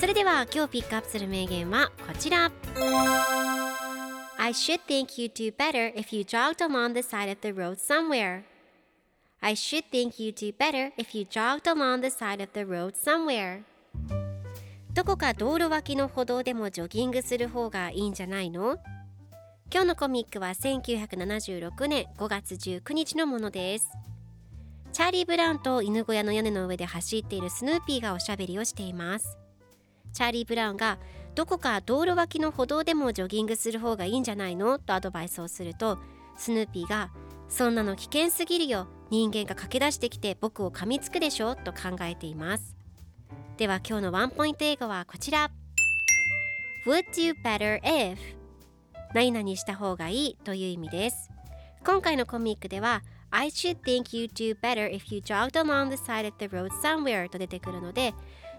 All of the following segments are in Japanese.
それでは今日ピックアップする名言はこちら I should think you do better if you jogged along the side of the road somewhere I should think you do better if you jogged along the side of the road somewhere どこか道路脇の歩道でもジョギングする方がいいんじゃないの今日のコミックは1976年5月19日のものですチャーリー・ブラウンと犬小屋の屋根の上で走っているスヌーピーがおしゃべりをしていますチャーリー・ブラウンがどこか道路脇の歩道でもジョギングする方がいいんじゃないの？とアドバイスをするとスヌーピーがそんなの危険すぎるよ。人間が駆け出してきて僕を噛みつくでしょ？と考えています。では今日のワンポイント英語はこちら。Would do better if 何々した方がいい？という意味です。今回のコミックでは I should think you do better if you jogged along the side of the road somewhere と出てくるので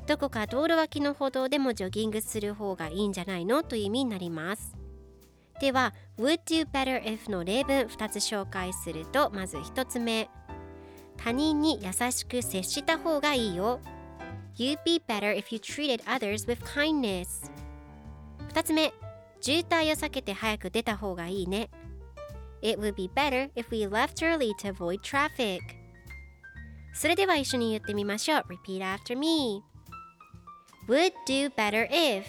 どこか道路脇の歩道でもジョギングする方がいいんじゃないのという意味になりますでは would do better if の例文2つ紹介するとまず1つ目他人に優しく接した方がいいよ You'd be better if you treated others with kindness 2つ目渋滞を避けて早く出た方がいいね It would be better if we left early to avoid traffic それでは一緒に言ってみましょう Repeat after me Would do better if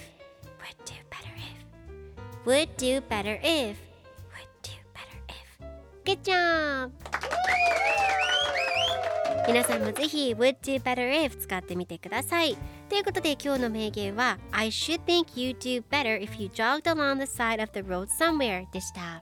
Would do better if Would do better if Would do better if Good job! 皆さんもぜひ Would do better if 使ってみてくださいということで今日の名言は I should think you do better if you jogged along the side of the road somewhere でした